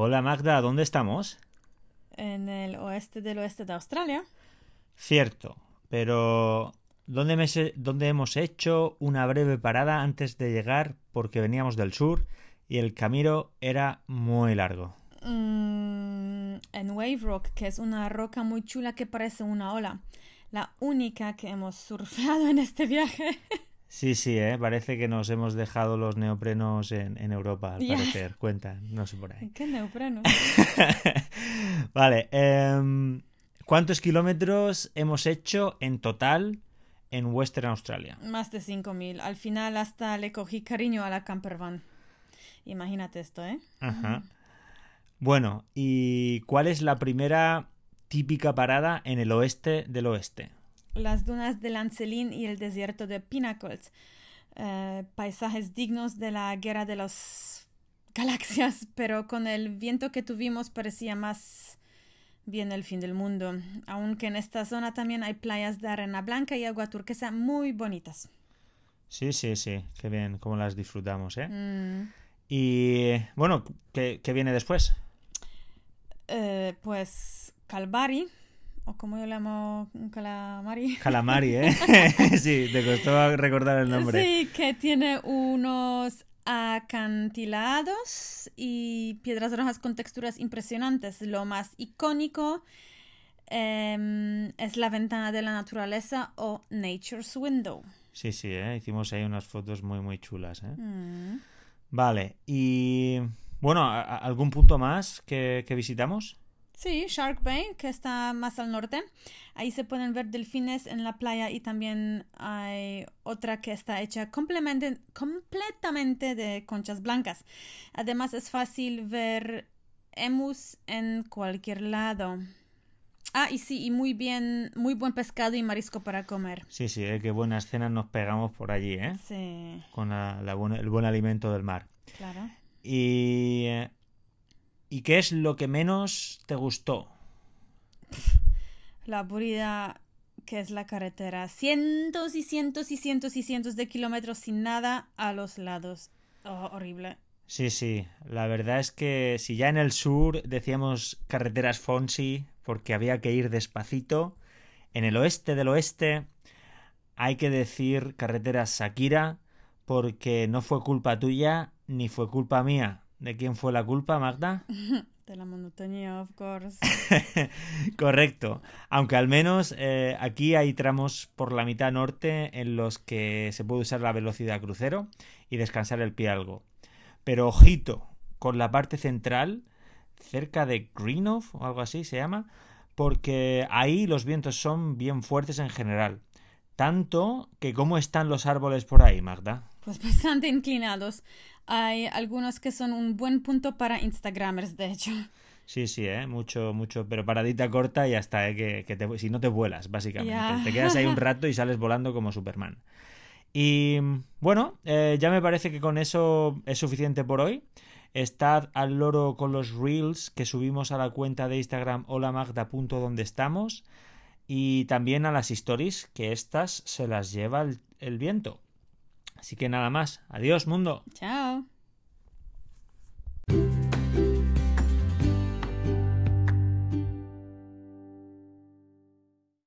Hola Magda, ¿dónde estamos? En el oeste del oeste de Australia. Cierto, pero ¿dónde, me se- dónde hemos hecho una breve parada antes de llegar porque veníamos del sur y el camino era muy largo? Mm, en Wave Rock, que es una roca muy chula que parece una ola. La única que hemos surfeado en este viaje. Sí, sí, ¿eh? parece que nos hemos dejado los neoprenos en, en Europa, al parecer. Cuenta, no sé por ahí. ¿Qué neopreno? vale, em, ¿cuántos kilómetros hemos hecho en total en Western Australia? Más de 5.000. Al final hasta le cogí cariño a la campervan. Imagínate esto, ¿eh? Ajá. Bueno, ¿y cuál es la primera típica parada en el oeste del oeste? Las dunas de Lancelin y el desierto de Pinnacles. Eh, paisajes dignos de la guerra de las galaxias, pero con el viento que tuvimos parecía más bien el fin del mundo. Aunque en esta zona también hay playas de arena blanca y agua turquesa muy bonitas. Sí, sí, sí, qué bien, cómo las disfrutamos, ¿eh? Mm, Y bueno, ¿qué, qué viene después? eh, pues Calvari, o como yo le llamo calamari. Calamari, ¿eh? sí, te costó recordar el nombre. Sí, que tiene unos acantilados y piedras rojas con texturas impresionantes. Lo más icónico em, es la ventana de la naturaleza o Nature's Window. Sí, sí, ¿eh? Hicimos ahí unas fotos muy, muy chulas, ¿eh? Mm. Vale, y bueno, ¿a- a- ¿algún punto más que, que visitamos? Sí, Shark Bay, que está más al norte. Ahí se pueden ver delfines en la playa y también hay otra que está hecha completamente de conchas blancas. Además es fácil ver emus en cualquier lado. Ah, y sí, y muy bien, muy buen pescado y marisco para comer. Sí, sí, ¿eh? qué buenas cenas nos pegamos por allí, ¿eh? Sí, Con la- la buena- el buen alimento del mar. claro. Y, ¿Y qué es lo que menos te gustó? La aburrida que es la carretera. Cientos y cientos y cientos y cientos de kilómetros sin nada a los lados. Oh, horrible. Sí, sí, la verdad es que si ya en el sur decíamos carreteras Fonsi porque había que ir despacito, en el oeste del oeste hay que decir carreteras Shakira porque no fue culpa tuya ni fue culpa mía. ¿De quién fue la culpa, Magda? De la monotonía, of course. Correcto. Aunque al menos eh, aquí hay tramos por la mitad norte en los que se puede usar la velocidad crucero y descansar el pie algo. Pero ojito con la parte central, cerca de Greenough o algo así se llama, porque ahí los vientos son bien fuertes en general. Tanto que cómo están los árboles por ahí, Magda. Pues bastante inclinados. Hay algunos que son un buen punto para Instagramers, de hecho. Sí, sí, ¿eh? Mucho, mucho, pero paradita corta y hasta, ¿eh? que, que te- si no te vuelas, básicamente. Te quedas ahí un rato y sales volando como Superman. Y bueno, eh, ya me parece que con eso es suficiente por hoy. Estad al loro con los reels que subimos a la cuenta de Instagram holamagda.donde estamos y también a las stories que estas se las lleva el- el viento. Así que nada más. Adiós, mundo. Chao.